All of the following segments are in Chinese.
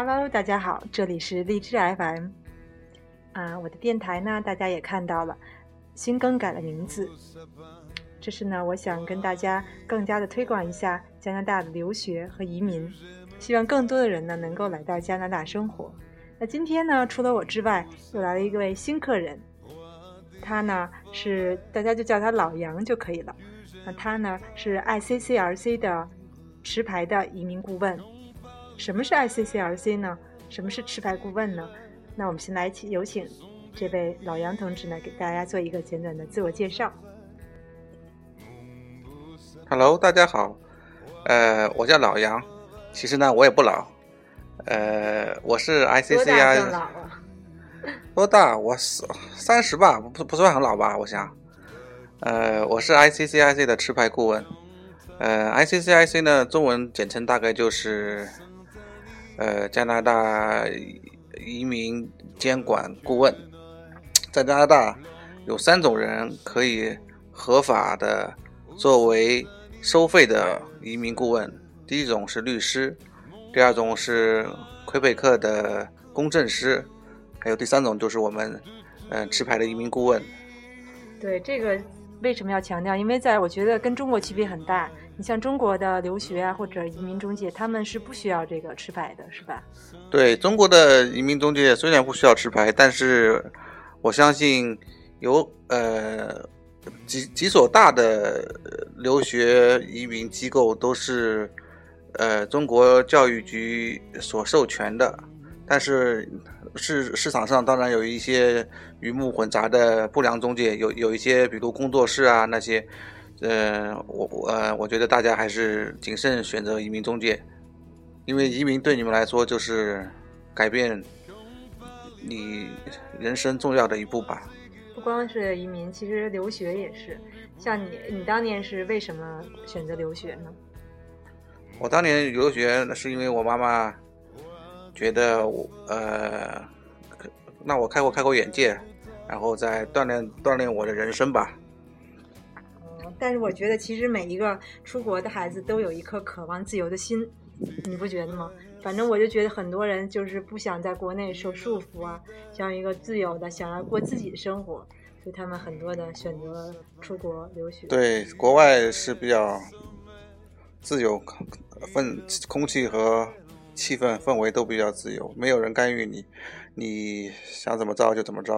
Hello，大家好，这里是荔枝 FM。啊，我的电台呢，大家也看到了，新更改了名字。这是呢，我想跟大家更加的推广一下加拿大的留学和移民，希望更多的人呢能够来到加拿大生活。那今天呢，除了我之外，又来了一位新客人，他呢是大家就叫他老杨就可以了。那他呢是 ICCRC 的持牌的移民顾问。什么是 ICCRC 呢？什么是持牌顾问呢？那我们先来请有请这位老杨同志呢，给大家做一个简短的自我介绍。Hello，大家好，呃，我叫老杨，其实呢我也不老，呃，我是 ICCRC。老啊？多大？我三三十吧，不不算很老吧？我想，呃，我是 ICCIC 的持牌顾问，呃，ICCIC 呢，中文简称大概就是。呃，加拿大移民监管顾问，在加拿大有三种人可以合法的作为收费的移民顾问。第一种是律师，第二种是魁北克的公证师，还有第三种就是我们嗯持牌的移民顾问。对这个为什么要强调？因为在我觉得跟中国区别很大。你像中国的留学啊，或者移民中介，他们是不需要这个持牌的，是吧？对，中国的移民中介虽然不需要持牌，但是我相信有呃几几所大的留学移民机构都是呃中国教育局所授权的，但是市市场上当然有一些鱼目混杂的不良中介，有有一些比如工作室啊那些。呃，我我呃，我觉得大家还是谨慎选择移民中介，因为移民对你们来说就是改变你人生重要的一步吧。不光是移民，其实留学也是。像你，你当年是为什么选择留学呢？我当年留学那是因为我妈妈觉得我呃，那我开阔开阔眼界，然后再锻炼锻炼我的人生吧。但是我觉得，其实每一个出国的孩子都有一颗渴望自由的心，你不觉得吗？反正我就觉得很多人就是不想在国内受束缚啊，想要一个自由的，想要过自己的生活，所以他们很多的选择出国留学。对，国外是比较自由，氛空气和气氛氛围都比较自由，没有人干预你，你想怎么着就怎么着。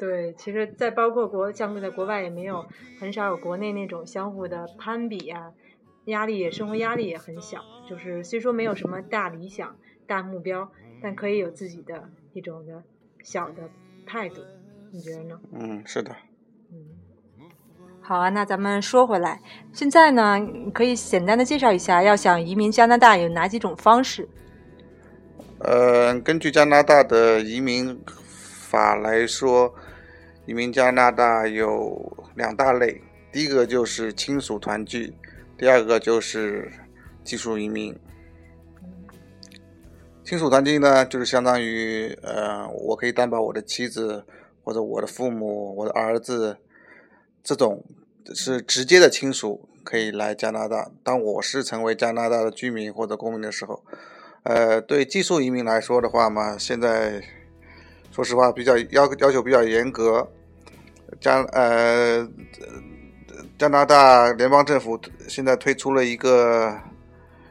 对，其实在包括国，像在国外也没有很少有国内那种相互的攀比呀，压力生活压力也很小。就是虽说没有什么大理想、大目标，但可以有自己的一种的小的态度，你觉得呢？嗯，是的。嗯，好啊，那咱们说回来，现在呢，可以简单的介绍一下，要想移民加拿大有哪几种方式？呃，根据加拿大的移民法来说。移民加拿大有两大类，第一个就是亲属团聚，第二个就是技术移民。亲属团聚呢，就是相当于，呃，我可以担保我的妻子或者我的父母、我的儿子，这种是直接的亲属可以来加拿大。当我是成为加拿大的居民或者公民的时候，呃，对技术移民来说的话嘛，现在说实话比较要要求比较严格。加呃，加拿大联邦政府现在推出了一个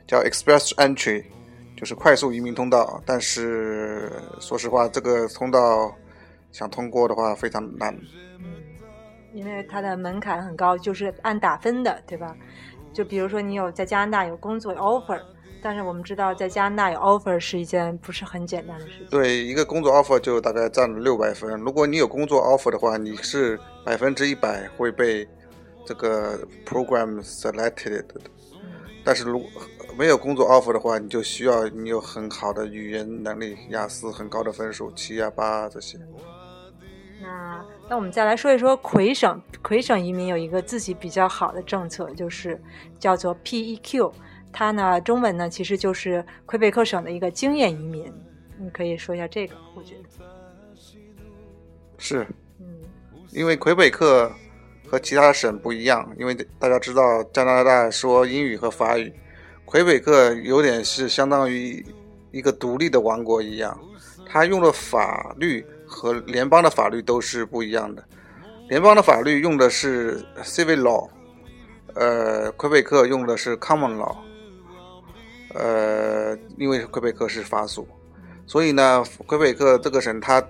叫 Express Entry，就是快速移民通道。但是说实话，这个通道想通过的话非常难。因为它的门槛很高，就是按打分的，对吧？就比如说你有在加拿大有工作 offer。但是我们知道，在加拿大有 offer 是一件不是很简单的事情。对，一个工作 offer 就大概占了六百分。如果你有工作 offer 的话，你是百分之一百会被这个 program selected 的。但是如果没有工作 offer 的话，你就需要你有很好的语言能力，雅思很高的分数，七啊八这些。那那我们再来说一说魁省，魁省移民有一个自己比较好的政策，就是叫做 PEQ。它呢，中文呢，其实就是魁北克省的一个经验移民。你可以说一下这个，我觉得是，嗯，因为魁北克和其他省不一样，因为大家知道加拿大说英语和法语，魁北克有点是相当于一个独立的王国一样，它用的法律和联邦的法律都是不一样的。联邦的法律用的是 civil law，呃，魁北克用的是 common law，呃，因为魁北克是法属，所以呢，魁北克这个省它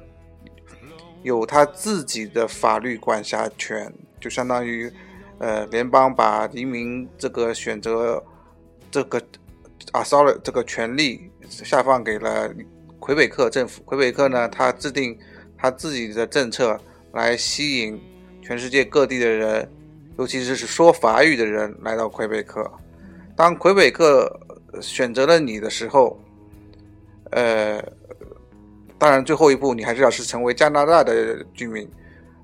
有它自己的法律管辖权，就相当于呃，联邦把移民这个选择这个啊，s o r r y 这个权利下放给了魁北克政府。魁北克呢，它制定它自己的政策来吸引全世界各地的人，尤其是是说法语的人来到魁北克。当魁北克选择了你的时候，呃，当然最后一步你还是要是成为加拿大的居民。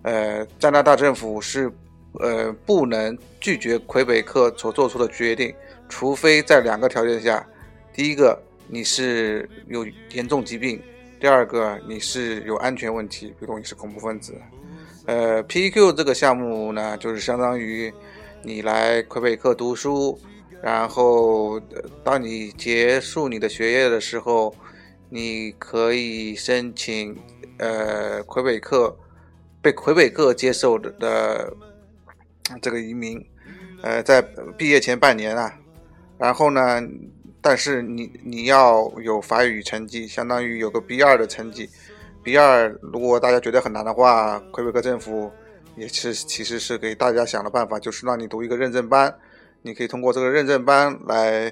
呃，加拿大政府是呃不能拒绝魁北克所做出的决定，除非在两个条件下：第一个你是有严重疾病；第二个你是有安全问题，比如你是恐怖分子。呃，PEQ 这个项目呢，就是相当于你来魁北克读书。然后，当你结束你的学业的时候，你可以申请，呃，魁北克被魁北克接受的的这个移民，呃，在毕业前半年啊。然后呢，但是你你要有法语成绩，相当于有个 B 二的成绩。B 二，如果大家觉得很难的话，魁北克政府也是其实是给大家想的办法，就是让你读一个认证班。你可以通过这个认证班来，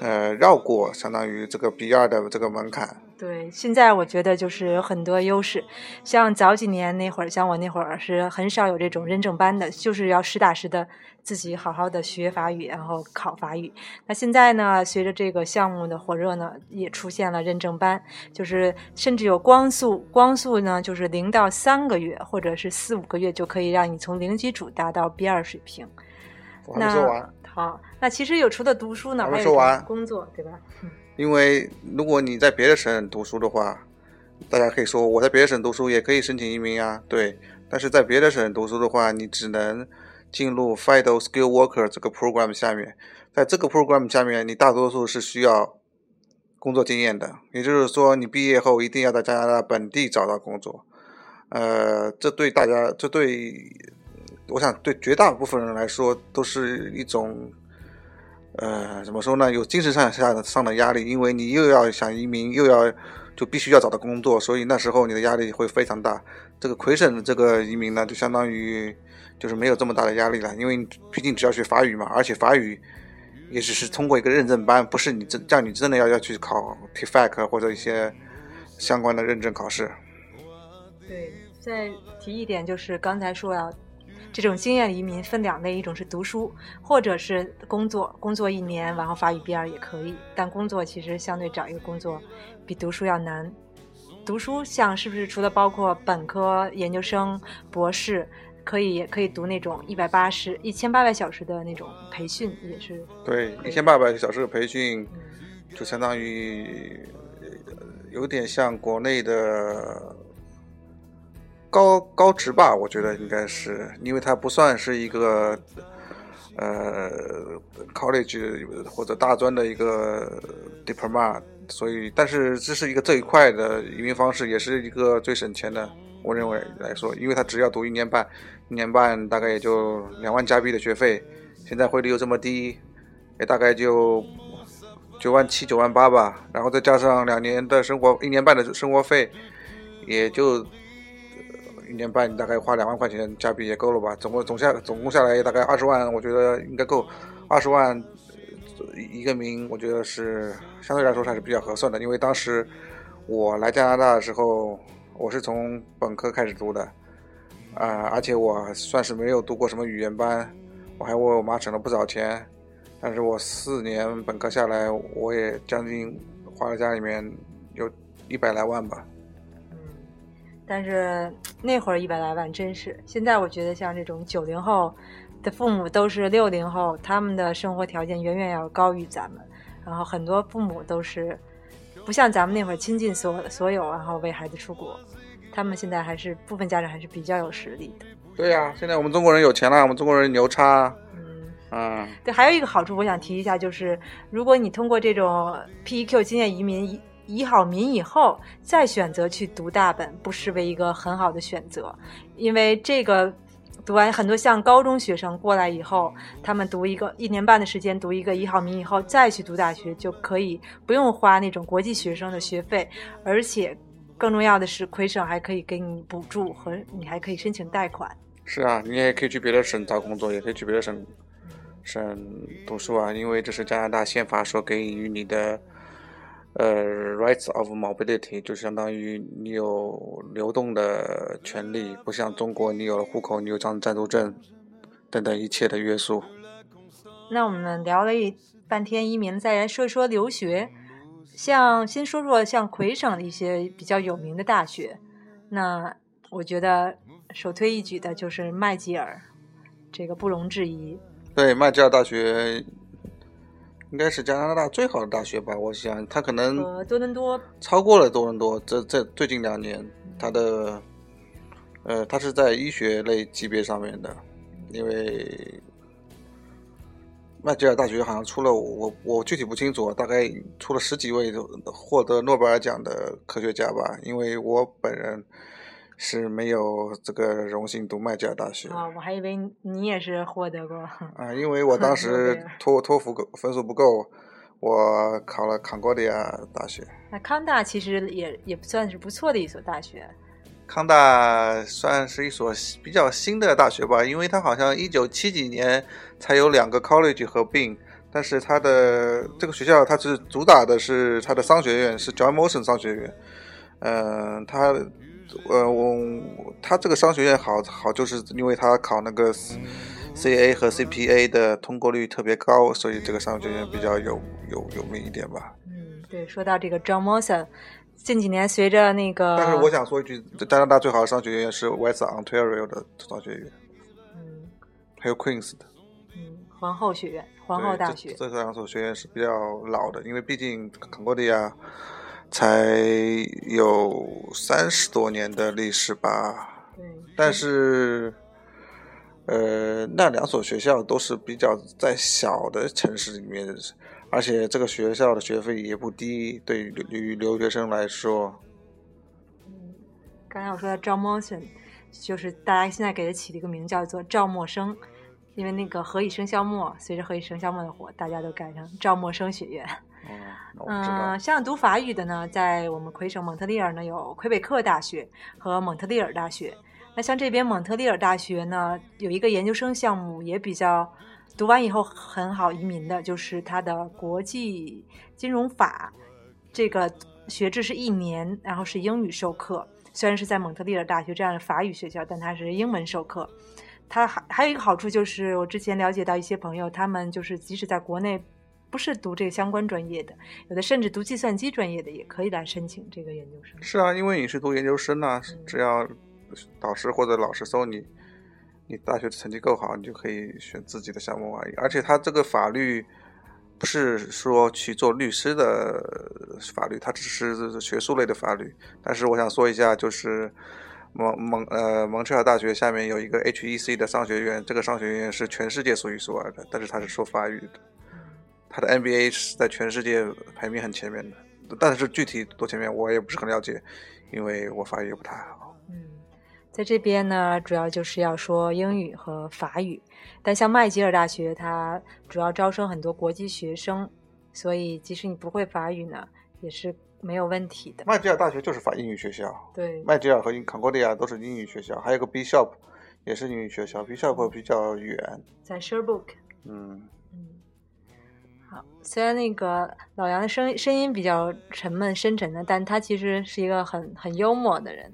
呃，绕过相当于这个 B 二的这个门槛。对，现在我觉得就是有很多优势，像早几年那会儿，像我那会儿是很少有这种认证班的，就是要实打实的自己好好的学法语，然后考法语。那现在呢，随着这个项目的火热呢，也出现了认证班，就是甚至有光速，光速呢就是零到三个月，或者是四五个月就可以让你从零基础达到 B 二水平。还没说完。好，那其实有除了读书呢，还没说完工作，对吧？因为如果你在别的省读书的话，大家可以说我在别的省读书也可以申请移民啊，对。但是在别的省读书的话，你只能进入 FIDO Skill Worker 这个 program 下面，在这个 program 下面，你大多数是需要工作经验的，也就是说，你毕业后一定要在加拿大本地找到工作。呃，这对大家，这对。我想对绝大部分人来说都是一种，呃，怎么说呢？有精神上下的上的压力，因为你又要想移民，又要就必须要找到工作，所以那时候你的压力会非常大。这个魁省的这个移民呢，就相当于就是没有这么大的压力了，因为毕竟只要学法语嘛，而且法语也只是通过一个认证班，不是你真叫你真的要要去考 TFAC 或者一些相关的认证考试。对，再提一点就是刚才说要。这种经验移民分两类，一种是读书，或者是工作，工作一年，然后法语 B 二也可以。但工作其实相对找一个工作比读书要难。读书像是不是除了包括本科、研究生、博士，可以也可以读那种一百八十一千八百小时的那种培训，也是。对，一千八百小时的培训，就相当于有点像国内的。高高职吧，我觉得应该是，因为它不算是一个呃 college 或者大专的一个 diploma，所以，但是这是一个最快的移民方式，也是一个最省钱的，我认为来说，因为他只要读一年半，一年半大概也就两万加币的学费，现在汇率又这么低，也大概就九万七九万八吧，然后再加上两年的生活，一年半的生活费，也就。一年半，你大概花两万块钱加币也够了吧？总共总下总共下来也大概二十万，我觉得应该够。二十万一个名，我觉得是相对来说还是比较合算的。因为当时我来加拿大的时候，我是从本科开始读的，啊，而且我算是没有读过什么语言班，我还为我妈省了不少钱。但是我四年本科下来，我也将近花了家里面有一百来万吧。但是那会儿一百来万真是，现在我觉得像这种九零后的父母都是六零后，他们的生活条件远远要高于咱们，然后很多父母都是不像咱们那会儿倾尽所所有，然后为孩子出国，他们现在还是部分家长还是比较有实力的。对呀，现在我们中国人有钱了，我们中国人牛叉。嗯，嗯，对，还有一个好处，我想提一下，就是如果你通过这种 PEQ 经验移民移移好民以后，再选择去读大本，不失为一个很好的选择，因为这个。读完很多像高中学生过来以后，他们读一个一年半的时间，读一个一号名以后，再去读大学就可以不用花那种国际学生的学费，而且更重要的是，魁省还可以给你补助和你还可以申请贷款。是啊，你也可以去别的省找工作，也可以去别的省省读书啊，因为这是加拿大宪法所给予你的。呃，rights of mobility 就相当于你有流动的权利，不像中国，你有了户口，你有张暂住证等等一切的约束。那我们聊了一半天移民，再来说一说留学。像先说说像魁省的一些比较有名的大学，那我觉得首推一举的就是麦吉尔，这个不容置疑。对，麦吉尔大学。应该是加拿大最好的大学吧？我想他可能多伦多超过了多伦多。这这最近两年，他的呃，他是在医学类级别上面的，因为麦吉尔大学好像出了我我具体不清楚，大概出了十几位获得诺贝尔奖的科学家吧。因为我本人。是没有这个荣幸读麦吉尔大学啊，我还以为你也是获得过啊，因为我当 时托托福分数不够，我考了康戈迪亚大学。那康大其实也也不算是不错的一所大学。康大算是一所比较新的大学吧，因为它好像一九七几年才有两个 college 合并，但是它的这个学校它是主打的是它的商学院是 John Molson 商学院，嗯，它。呃，我他这个商学院好好，就是因为他考那个 C A 和 C P A 的通过率特别高，所以这个商学院比较有有有名一点吧。嗯，对，说到这个 John Molson，近几年随着那个，但是我想说一句，加拿大最好的商学院是 West Ontario 的商学院，嗯，还有 Queens 的，嗯，皇后学院，皇后大学，这两所学院是比较老的，因为毕竟康戈迪亚。才有三十多年的历史吧，但是，呃，那两所学校都是比较在小的城市里面，而且这个学校的学费也不低，对于留学生来说。嗯，刚才我说的赵默生，就是大家现在给他起了一个名叫做赵默生，因为那个何以笙箫默，随着何以笙箫默的火，大家都改成赵默笙学院。嗯，像读法语的呢，在我们魁省蒙特利尔呢有魁北克大学和蒙特利尔大学。那像这边蒙特利尔大学呢，有一个研究生项目也比较，读完以后很好移民的，就是它的国际金融法这个学制是一年，然后是英语授课。虽然是在蒙特利尔大学这样的法语学校，但它是英文授课。它还还有一个好处就是，我之前了解到一些朋友，他们就是即使在国内。不是读这个相关专业的，有的甚至读计算机专业的也可以来申请这个研究生。是啊，因为你是读研究生呢，只要导师或者老师搜你，你大学成绩够好，你就可以选自己的项目而已。而且他这个法律不是说去做律师的法律，它只是学术类的法律。但是我想说一下，就是蒙蒙呃蒙特尔大学下面有一个 HEC 的商学院，这个商学院是全世界数一数二的，但是它是说法语的。他的 NBA 是在全世界排名很前面的，但是具体多前面我也不是很了解，因为我法语也不太好。嗯，在这边呢，主要就是要说英语和法语，但像麦吉尔大学，它主要招生很多国际学生，所以即使你不会法语呢，也是没有问题的。麦吉尔大学就是法英语学校，对，麦吉尔和康哥利亚都是英语学校，还有个 Bishop 也是英语学校，Bishop 比较远，在 Sherbrooke。嗯。好，虽然那个老杨的声声音比较沉闷深沉的，但他其实是一个很很幽默的人，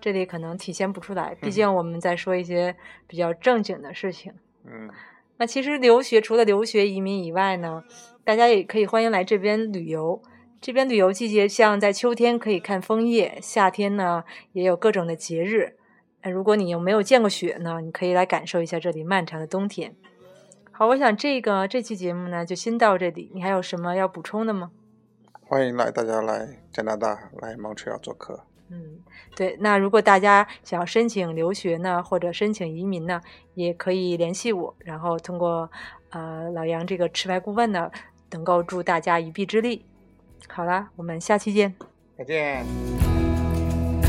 这里可能体现不出来，毕竟我们在说一些比较正经的事情。嗯，那其实留学除了留学移民以外呢，大家也可以欢迎来这边旅游。这边旅游季节像在秋天可以看枫叶，夏天呢也有各种的节日。如果你又没有见过雪呢，你可以来感受一下这里漫长的冬天。好，我想这个这期节目呢就先到这里。你还有什么要补充的吗？欢迎来大家来加拿大来蒙特利尔做客。嗯，对。那如果大家想要申请留学呢，或者申请移民呢，也可以联系我，然后通过呃老杨这个持牌顾问呢，能够助大家一臂之力。好啦，我们下期见。再见。